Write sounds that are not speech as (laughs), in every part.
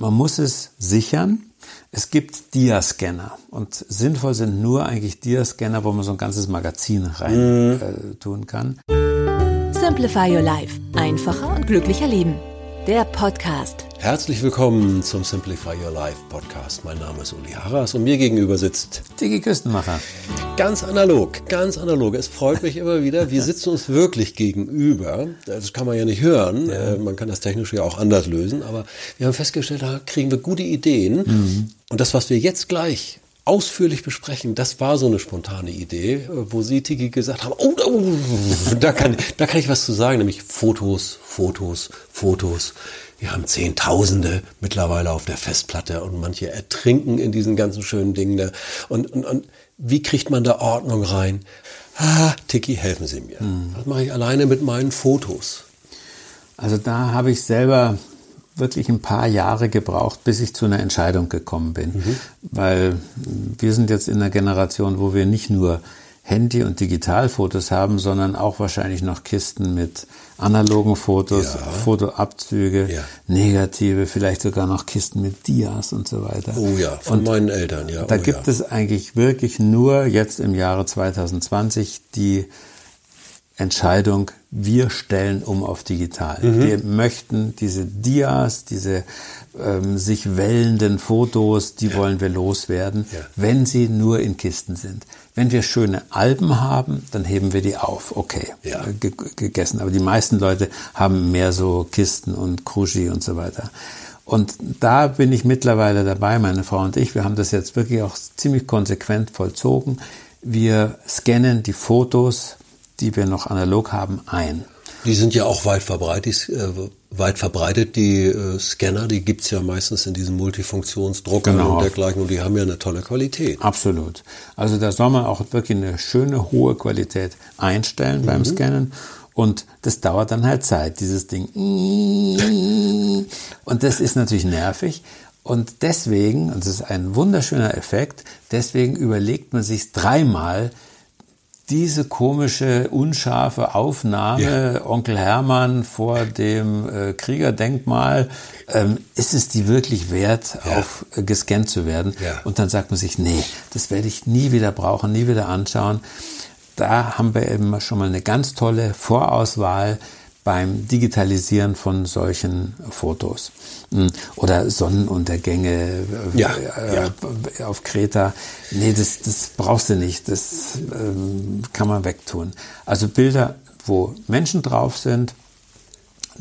Man muss es sichern. Es gibt Diascanner und sinnvoll sind nur eigentlich Diascanner, wo man so ein ganzes Magazin rein äh, tun kann. Simplify Your Life. Einfacher und glücklicher Leben. Der Podcast. Herzlich willkommen zum Simplify Your Life Podcast. Mein Name ist Uli Harras und mir gegenüber sitzt Dicke Küstenmacher. ganz analog, ganz analog. Es freut mich immer wieder. Wir sitzen uns wirklich gegenüber. Das kann man ja nicht hören. Äh, Man kann das technisch ja auch anders lösen. Aber wir haben festgestellt, da kriegen wir gute Ideen. Und das, was wir jetzt gleich ausführlich besprechen, das war so eine spontane Idee, äh, wo Sie, Tiki, gesagt haben, oh, oh, da, kann, da kann ich was zu sagen, nämlich Fotos, Fotos, Fotos. Wir haben Zehntausende mittlerweile auf der Festplatte und manche ertrinken in diesen ganzen schönen Dingen. da. Und, und, und wie kriegt man da Ordnung rein? Ah, Tiki, helfen Sie mir. Was mache ich alleine mit meinen Fotos? Also da habe ich selber wirklich ein paar Jahre gebraucht, bis ich zu einer Entscheidung gekommen bin. Weil wir sind jetzt in einer Generation, wo wir nicht nur Handy- und Digitalfotos haben, sondern auch wahrscheinlich noch Kisten mit analogen Fotos, Ja. Fotoabzüge, Ja. Negative, vielleicht sogar noch Kisten mit Dias und so weiter. Oh ja, von Und meinen Eltern, ja. Da oh gibt ja. es eigentlich wirklich nur jetzt im Jahre 2020 die Entscheidung, wir stellen um auf digital. Mhm. Wir möchten diese Dias, diese ähm, sich wellenden Fotos, die wollen wir loswerden, Ja. wenn sie nur in Kisten sind. Wenn wir schöne Alben haben, dann heben wir die auf. Okay, Ja. äh, ge gegessen. Aber die meisten Leute haben mehr so Kisten und Krushi und so weiter. Und da bin ich mittlerweile dabei, meine Frau und ich. Wir haben das jetzt wirklich auch ziemlich konsequent vollzogen. Wir scannen die Fotos, die wir noch analog haben, ein. Die sind ja auch weit verbreitet, äh, weit verbreitet die äh, Scanner, die gibt's ja meistens in diesen Multifunktionsdruckern Genau. und dergleichen und die haben ja eine tolle Qualität. Absolut. Also da soll man auch wirklich eine schöne, hohe Qualität einstellen beim Scannen. Und das dauert dann halt Zeit, dieses Ding. Und das ist natürlich nervig. Und deswegen, und das ist ein wunderschöner Effekt, deswegen überlegt man sich dreimal, diese komische, unscharfe Aufnahme, Onkel Hermann vor dem äh, Kriegerdenkmal, ähm, ist es die wirklich wert, Ja. auf äh, gescannt zu werden? Ja. Und dann sagt man sich, nee, das werde ich nie wieder brauchen, nie wieder anschauen. Da haben wir eben schon mal eine ganz tolle Vorauswahl beim Digitalisieren von solchen Fotos. Mm, Oder Sonnenuntergänge äh, Ja, äh, auf Kreta. Nee, das, das brauchst du nicht. Das ähm, kann man wegtun. Also Bilder, wo Menschen drauf sind,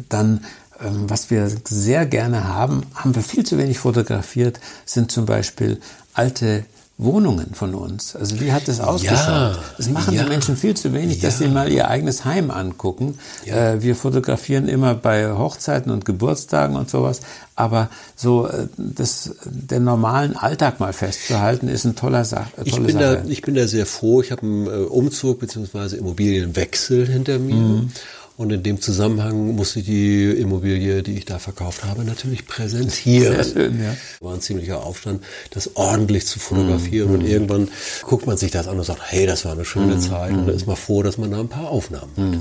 dann, ähm, was wir sehr gerne haben, haben wir viel zu wenig fotografiert, sind zum Beispiel alte Wohnungen von uns. Also wie hat das ausgeschaut? das machen ja. die Menschen viel zu wenig, dass sie mal ihr eigenes Heim angucken. Äh, wir fotografieren immer bei Hochzeiten und Geburtstagen und sowas, aber so äh, das, den normalen Alltag mal festzuhalten, ist ein toller Sa äh, Ich tolle bin, da, Sache. ich bin da sehr froh. Ich habe einen äh, Umzug bzw. Immobilienwechsel hinter mir. Mhm. Und in dem Zusammenhang musste ich die Immobilie, die ich da verkauft habe, natürlich präsentieren. Sehr schön, ja. War ein ziemlicher Aufstand, das ordentlich zu fotografieren. Mhm. Und irgendwann guckt man sich das an und sagt, hey, das war eine schöne Mhm. Zeit. Und dann ist man froh, dass man da ein paar Aufnahmen hat.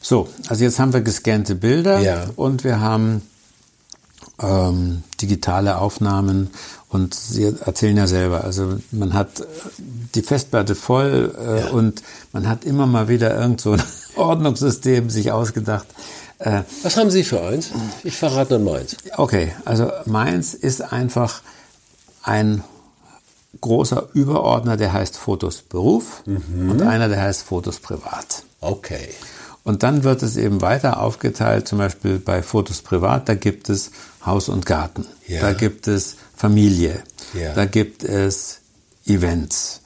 So, also jetzt haben wir gescannte Bilder Ja. und wir haben ähm, digitale Aufnahmen und Sie erzählen ja selber, also man hat die Festplatte voll äh, Ja. und man hat immer mal wieder irgend so Ordnungssystem sich ausgedacht. Äh, Was haben Sie für eins? Ich verrate dann meins. okay, also meins ist einfach ein großer Überordner, der heißt Fotos Beruf und einer, der heißt Fotos Privat. Okay. Und dann wird es eben weiter aufgeteilt, zum Beispiel bei Fotos privat, da gibt es Haus und Garten, Ja. da gibt es Familie, Ja. da gibt es Events,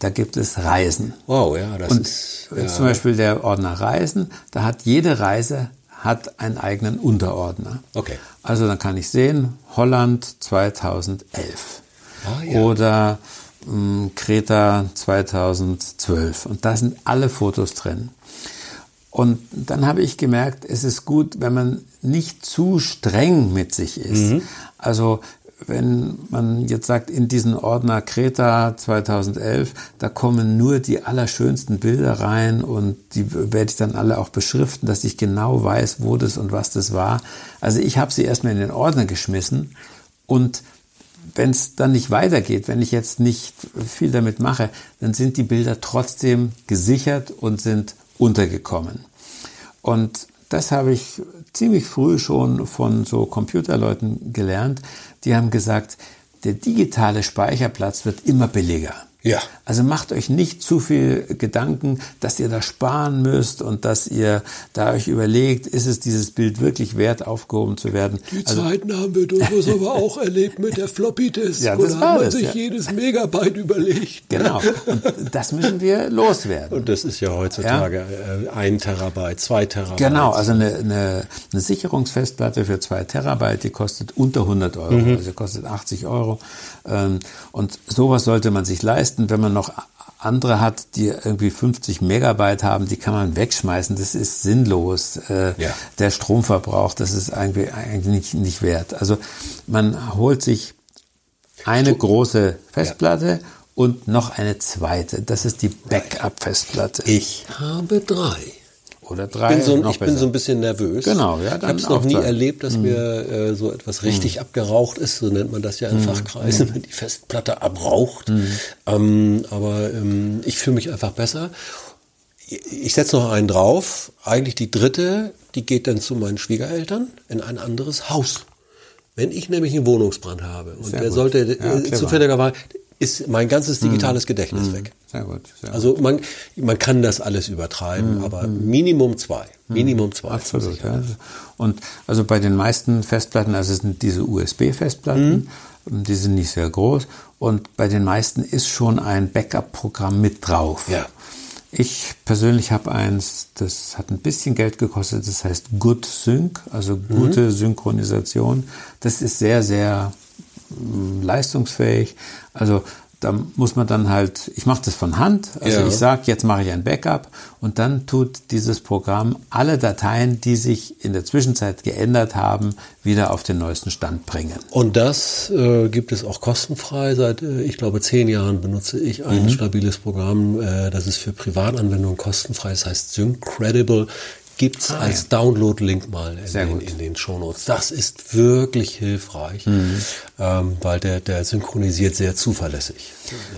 da gibt es Reisen. Wow, ja, das Und ist. Ja. zum Beispiel der Ordner Reisen, da hat jede Reise hat einen eigenen Unterordner. Okay. Also dann kann ich sehen, Holland 2011 Ah, ja. oder mh, Kreta 2012 und da sind alle Fotos drin. Und dann habe ich gemerkt, es ist gut, wenn man nicht zu streng mit sich ist. Mhm. Also wenn man jetzt sagt, in diesen Ordner Kreta 2011, da kommen nur die allerschönsten Bilder rein und die werde ich dann alle auch beschriften, dass ich genau weiß, wo das und was das war. Also ich habe sie erstmal in den Ordner geschmissen und wenn es dann nicht weitergeht, wenn ich jetzt nicht viel damit mache, dann sind die Bilder trotzdem gesichert und sind untergekommen. Und das habe ich ziemlich früh schon von so Computerleuten gelernt. Die haben gesagt, der digitale Speicherplatz wird immer billiger. Ja. Also macht euch nicht zu viel Gedanken, dass ihr da sparen müsst und dass ihr da euch überlegt, ist es dieses Bild wirklich wert, aufgehoben zu werden. Die Also Zeiten haben wir durchaus aber auch erlebt mit der Floppy-Disk. Ja, das da hat man das, sich ja. jedes Megabyte überlegt. genau. Und das müssen wir loswerden. Und das ist ja heutzutage äh, ein Terabyte, zwei Terabyte. Genau, also eine, eine, eine Sicherungsfestplatte für zwei Terabyte, die kostet unter 100 Euro, Mhm. also kostet 80 Euro. Ähm, Und sowas sollte man sich leisten, wenn man noch andere hat, die irgendwie 50 Megabyte haben, die kann man wegschmeißen. Das ist sinnlos. Äh, Ja. Der Stromverbrauch, das ist eigentlich, eigentlich nicht, nicht wert. Also man holt sich eine große Festplatte und noch eine zweite. Das ist die Backup-Festplatte. Ich habe drei. Oder Ich drei. bin, so, noch ich bin so ein bisschen nervös. Genau, ja, Ich dann habe es noch nie zwei. erlebt, dass mir äh, so etwas richtig abgeraucht ist, so nennt man das ja in Fachkreisen, wenn die Festplatte abraucht. Ähm, aber ähm, ich fühle mich einfach besser. Ich setze noch einen drauf. Eigentlich die dritte, die geht dann zu meinen Schwiegereltern in ein anderes Haus. Wenn ich nämlich einen Wohnungsbrand habe und Sehr der gut. sollte Ja, äh, clever. zufälligerweise ist mein ganzes digitales Gedächtnis weg. Sehr gut. Sehr Also man, man kann das alles übertreiben, aber Minimum zwei. Minimum zwei. Absolut. Ja. Und also bei den meisten Festplatten, also es sind diese USB-Festplatten, die sind nicht sehr groß. Und bei den meisten ist schon ein Backup-Programm mit drauf. Ja. Ich persönlich habe eins, das hat ein bisschen Geld gekostet, das heißt Good Sync, also gute Synchronisation. Das ist sehr, sehr leistungsfähig. Also da muss man dann halt, ich mache das von Hand, also Ja. ich sage, jetzt mache ich ein Backup und dann tut dieses Programm alle Dateien, die sich in der Zwischenzeit geändert haben, wieder auf den neuesten Stand bringen. Und das äh, gibt es auch kostenfrei. Seit, äh, ich glaube, zehn Jahren benutze ich ein Mhm. stabiles Programm, äh, das ist für Privatanwendungen kostenfrei. Das heißt Syncredible. Gibt's als Download-Link mal in Ah, Sehr den, in den Shownotes. Das ist wirklich hilfreich, Mhm. ähm, weil der, der synchronisiert sehr zuverlässig.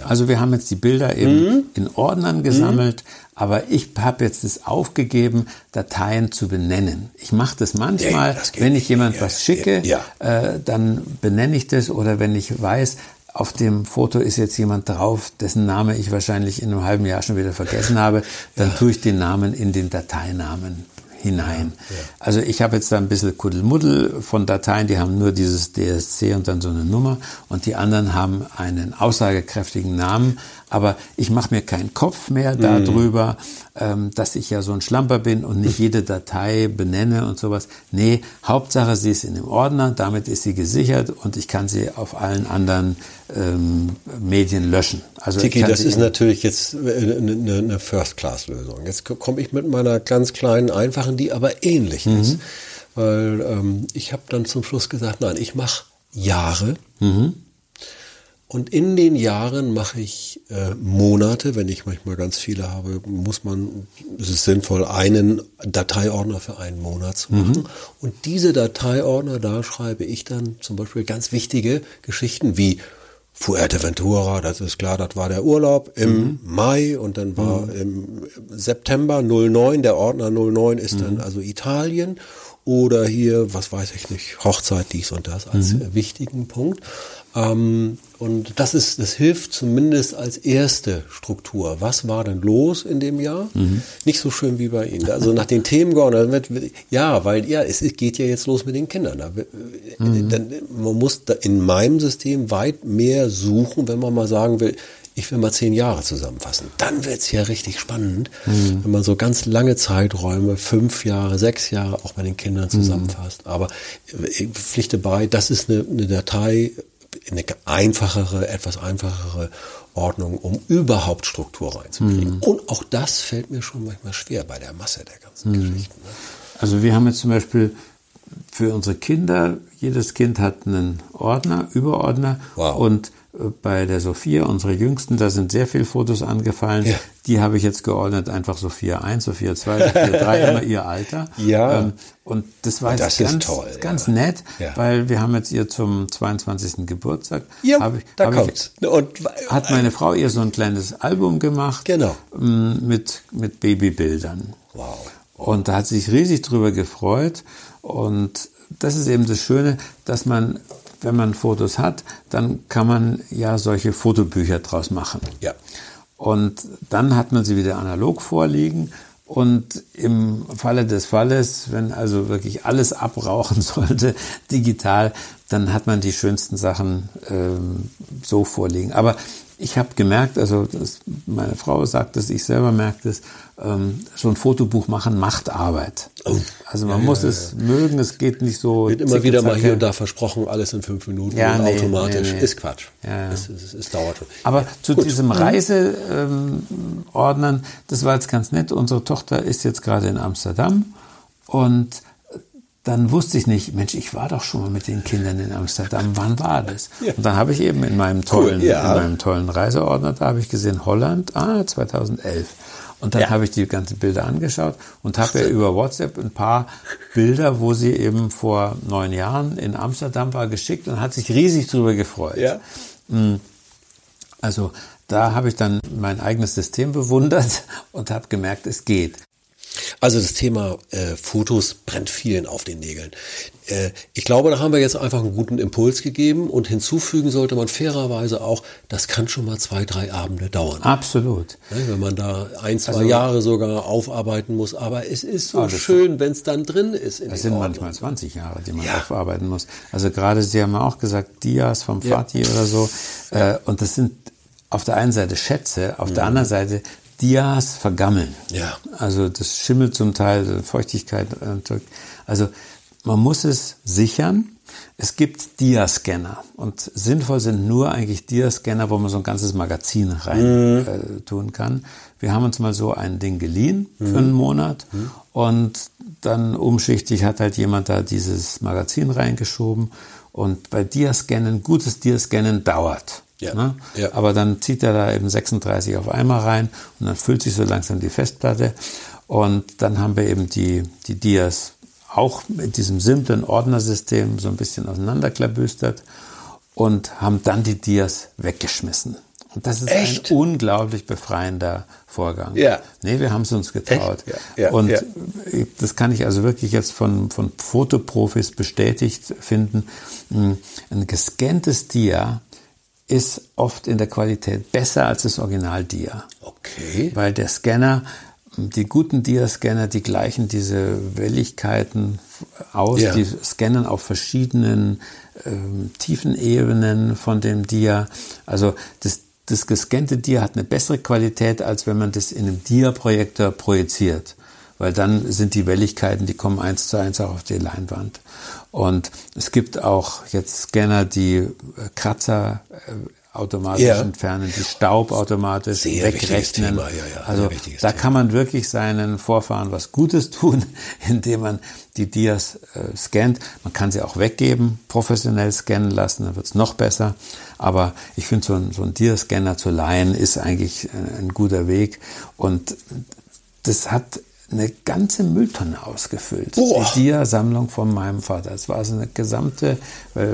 Also wir haben jetzt die Bilder eben in Ordnern gesammelt, aber ich habe jetzt es aufgegeben, Dateien zu benennen. Ich mache das manchmal, Nee, das wenn ich jemand Ja, was schicke, ja. Äh, dann benenne ich das oder wenn ich weiß, auf dem Foto ist jetzt jemand drauf, dessen Name ich wahrscheinlich in einem halben Jahr schon wieder vergessen habe, dann tue ich den Namen in den Dateinamen hinein. Also ich habe jetzt da ein bisschen Kuddelmuddel von Dateien, die haben nur dieses DSC und dann so eine Nummer. Und die anderen haben einen aussagekräftigen Namen, aber ich mache mir keinen Kopf mehr darüber, ähm, dass ich ja so ein Schlamper bin und nicht jede Datei benenne und sowas. Nee, Hauptsache sie ist in dem Ordner, damit ist sie gesichert und ich kann sie auf allen anderen ähm, Medien löschen. Also Tiki, das ist natürlich jetzt eine, eine, eine First-Class-Lösung. Jetzt komme ich mit meiner ganz kleinen, einfachen, die aber ähnlich Mhm. ist. Weil ähm, ich habe dann zum Schluss gesagt, nein, ich mache Jahre. Mhm. Und in den Jahren mache ich äh, Monate, wenn ich manchmal ganz viele habe, muss man, es ist sinnvoll, einen Dateiordner für einen Monat zu machen. Und diese Dateiordner, da schreibe ich dann zum Beispiel ganz wichtige Geschichten wie Fuerteventura, das ist klar, das war der Urlaub im Mai und dann war im September 09, der Ordner 09 ist dann also Italien. Oder hier, was weiß ich nicht, Hochzeit, dies und das als äh, wichtigen Punkt. Ähm, und das ist, das hilft zumindest als erste Struktur. Was war denn los in dem Jahr? Nicht so schön wie bei Ihnen. Also nach den Themen geordnet wird, ja, weil ja, es geht ja jetzt los mit den Kindern. Da, wird- dann, man muss da in meinem System weit mehr suchen, wenn man mal sagen will, ich will mal zehn Jahre zusammenfassen. Dann wird's ja richtig spannend, wenn man so ganz lange Zeiträume, fünf Jahre, sechs Jahre auch bei den Kindern zusammenfasst. Aber ich pflichte bei, das ist eine, eine Datei, eine einfachere, etwas einfachere Ordnung, um überhaupt Struktur reinzukriegen. Und auch das fällt mir schon manchmal schwer bei der Masse der ganzen Geschichten. Ne? Also wir haben jetzt zum Beispiel für unsere Kinder, jedes Kind hat einen Ordner, Überordner Wow. und bei der Sophia, unsere Jüngsten, da sind sehr viele Fotos angefallen. Ja. Die habe ich jetzt geordnet, einfach Sophia 1, Sophia 2, Sophia 3, (laughs) immer ihr Alter. Ja. Ähm, und das war Das jetzt ist ganz, toll, ganz ja. nett, Ja. weil wir haben jetzt ihr zum 22. Geburtstag, Ja, habe ich, da habe kommt's. Und ich, hat meine Frau ihr so ein kleines Album gemacht Genau. ähm, mit, mit Babybildern. wow. Und da hat sie sich riesig drüber gefreut. Und das ist eben das Schöne, dass man, wenn man Fotos hat, dann kann man ja solche Fotobücher draus machen. Ja. Und dann hat man sie wieder analog vorliegen. Und im Falle des Falles, wenn also wirklich alles abrauchen (laughs) sollte, digital, dann hat man die schönsten Sachen ähm, so vorliegen. Aber ich habe gemerkt, also meine Frau sagt es, ich selber merke es, ähm, so ein Fotobuch machen macht Arbeit. also man muss es mögen, es geht nicht so. Wird immer wieder mal hier und da versprochen, alles in fünf Minuten Ja, und nee, automatisch. nee, nee. Ist Quatsch. Ja, ja. Es, es, es dauert. Aber zu Gut. diesem Reiseordnern, das war jetzt ganz nett. Unsere Tochter ist jetzt gerade in Amsterdam und dann wusste ich nicht, Mensch, ich war doch schon mal mit den Kindern in Amsterdam. Wann war das? Und dann habe ich eben in meinem tollen, ja. in meinem tollen Reiseordner, da habe ich gesehen Holland, ah, 2011. Und dann Ja. habe ich die ganzen Bilder angeschaut und habe ja über WhatsApp ein paar Bilder, wo sie eben vor neun Jahren in Amsterdam war, geschickt und hat sich riesig drüber gefreut. Ja. Also da habe ich dann mein eigenes System bewundert und habe gemerkt, es geht. Also das Thema äh, Fotos brennt vielen auf den Nägeln. Äh, ich glaube, da haben wir jetzt einfach einen guten Impuls gegeben und hinzufügen sollte man fairerweise auch, das kann schon mal zwei, drei Abende dauern. Absolut. Ne, wenn man da ein, zwei Also- Jahre sogar aufarbeiten muss. Aber es ist so das- schön, wenn es dann drin ist. In Das den sind Ordnungen. manchmal 20 Jahre, die man Ja. aufarbeiten muss. Also gerade Sie haben ja auch gesagt, Dias vom Fatih oder so. Äh, und das sind auf der einen Seite Schätze, auf der anderen Seite Dias vergammeln. Mhm. Ja. Also das schimmelt zum Teil, Feuchtigkeit. äh, Also man muss es sichern. Es gibt Dia-Scanner und sinnvoll sind nur eigentlich Dia-Scanner, wo man so ein ganzes Magazin rein Mhm. äh, tun kann. Wir haben uns mal so ein Ding geliehen Mhm. für einen Monat und dann umschichtig hat halt jemand da dieses Magazin reingeschoben und bei Dia-Scannen, gutes Dia-Scannen dauert. Ja. Ne? Ja. Aber dann zieht er da eben 36 auf einmal rein und dann füllt sich so langsam die Festplatte. Und dann haben wir eben die, die Dias auch mit diesem simplen Ordnersystem so ein bisschen auseinanderklabüstert und haben dann die Dias weggeschmissen. Und das ist Echt? ein unglaublich befreiender Vorgang. Ja. Nee, wir haben es uns getraut. Ja, ja, und ja. das kann ich also wirklich jetzt von, von Fotoprofis bestätigt finden. Hm, Ein gescanntes Dia ist oft in der Qualität besser als das Original-Dia. Okay. Weil der Scanner, die guten Dia-Scanner, die gleichen diese Welligkeiten aus, Ja. die scannen auf verschiedenen ähm, Tiefenebenen von dem Dia. Also das, das gescannte Dia hat eine bessere Qualität, als wenn man das in einem Dia-Projektor projiziert. Weil dann sind die Welligkeiten, die kommen eins zu eins auch auf die Leinwand. Und es gibt auch jetzt Scanner, die äh, Kratzer äh, automatisch Ja. entfernen, die Staub automatisch Sehr wegrechnen. Thema, ja, ja, also da Thema. kann man wirklich seinen Vorfahren was Gutes tun, (laughs) indem man die Dias äh, scannt. Man kann sie auch weggeben, professionell scannen lassen, dann wird's noch besser. Aber ich finde, so ein, so ein Dia-Scanner zu leihen ist eigentlich äh, ein guter Weg. Und das hat eine ganze Mülltonne ausgefüllt. Boah. Die Dia-Sammlung von meinem Vater. Es war also eine gesamte, äh,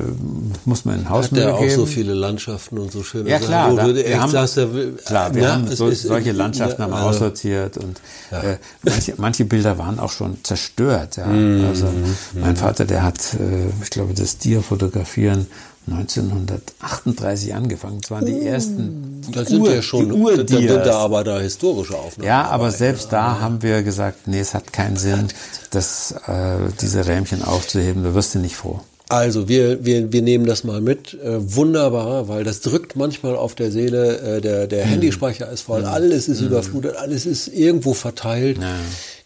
muss man in Hat Hausmüll der auch geben. so viele Landschaften und so schöne Ja Sachen, klar, wo da, wir echt haben, sagst, will- klar, wir Na, haben so, ist- solche Landschaften haben wir also- aussortiert und äh, manche, manche Bilder waren auch schon zerstört. Ja. Also mein Vater, der hat, äh, ich glaube, das Dia-Fotografieren 1938 angefangen. Das waren die ersten, die Da sind Ur- ja schon, die da, da, aber da historische Aufnahmen. Ja, aber dabei. selbst da haben wir gesagt, nee, es hat keinen Sinn, das, äh, diese Rähmchen aufzuheben, da wirst du nicht froh. Also wir, wir, wir nehmen das mal mit. Äh, wunderbar, weil das drückt manchmal auf der Seele. Äh, der der mhm. Handyspeicher ist voll, mhm. alles ist mhm. überflutet, alles ist irgendwo verteilt. Ja.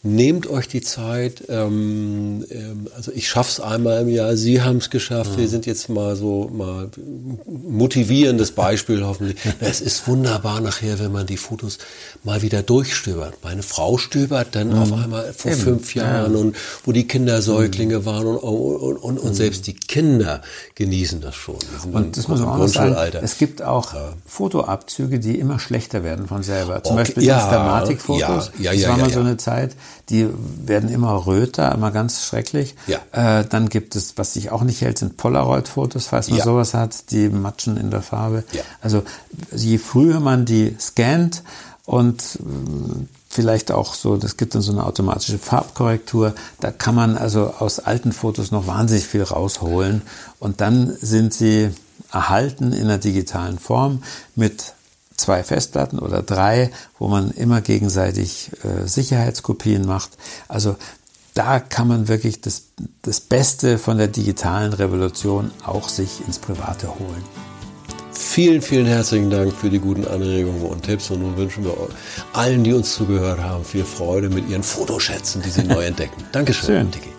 Nehmt euch die Zeit. Ähm, ähm, also ich schaff's einmal im Jahr. Sie haben es geschafft. Wir sind jetzt mal so mal motivierendes Beispiel hoffentlich. (laughs) Es ist wunderbar nachher, wenn man die Fotos mal wieder durchstöbert. Meine Frau stöbert dann mhm. auf einmal vor Eben. fünf Jahren ja. und wo die Kinder Säuglinge mhm. waren und, und, und, und mhm. selbst die Kinder genießen das schon. Und das muss man auch sagen. Es gibt auch ja. Fotoabzüge, die immer schlechter werden von selber. Zum okay. Beispiel ja. Instamatic-Fotos. Ja. Ja, ja, das war mal so eine Zeit die werden immer röter, immer ganz schrecklich. Ja. Äh, dann gibt es, was sich auch nicht hält, sind Polaroid-Fotos, falls man ja. sowas hat, die matschen in der Farbe. Ja. Also je früher man die scannt und äh, vielleicht auch so, das gibt dann so eine automatische Farbkorrektur, da kann man also aus alten Fotos noch wahnsinnig viel rausholen und dann sind sie erhalten in einer digitalen Form mit zwei Festplatten oder drei, wo man immer gegenseitig äh, Sicherheitskopien macht. Also da kann man wirklich das, das Beste von der digitalen Revolution auch sich ins Private holen. Vielen, vielen herzlichen Dank für die guten Anregungen und Tipps und nun wünschen wir allen, die uns zugehört haben, viel Freude mit ihren Fotoschätzen, die sie neu (laughs) entdecken. Dankeschön, Schön.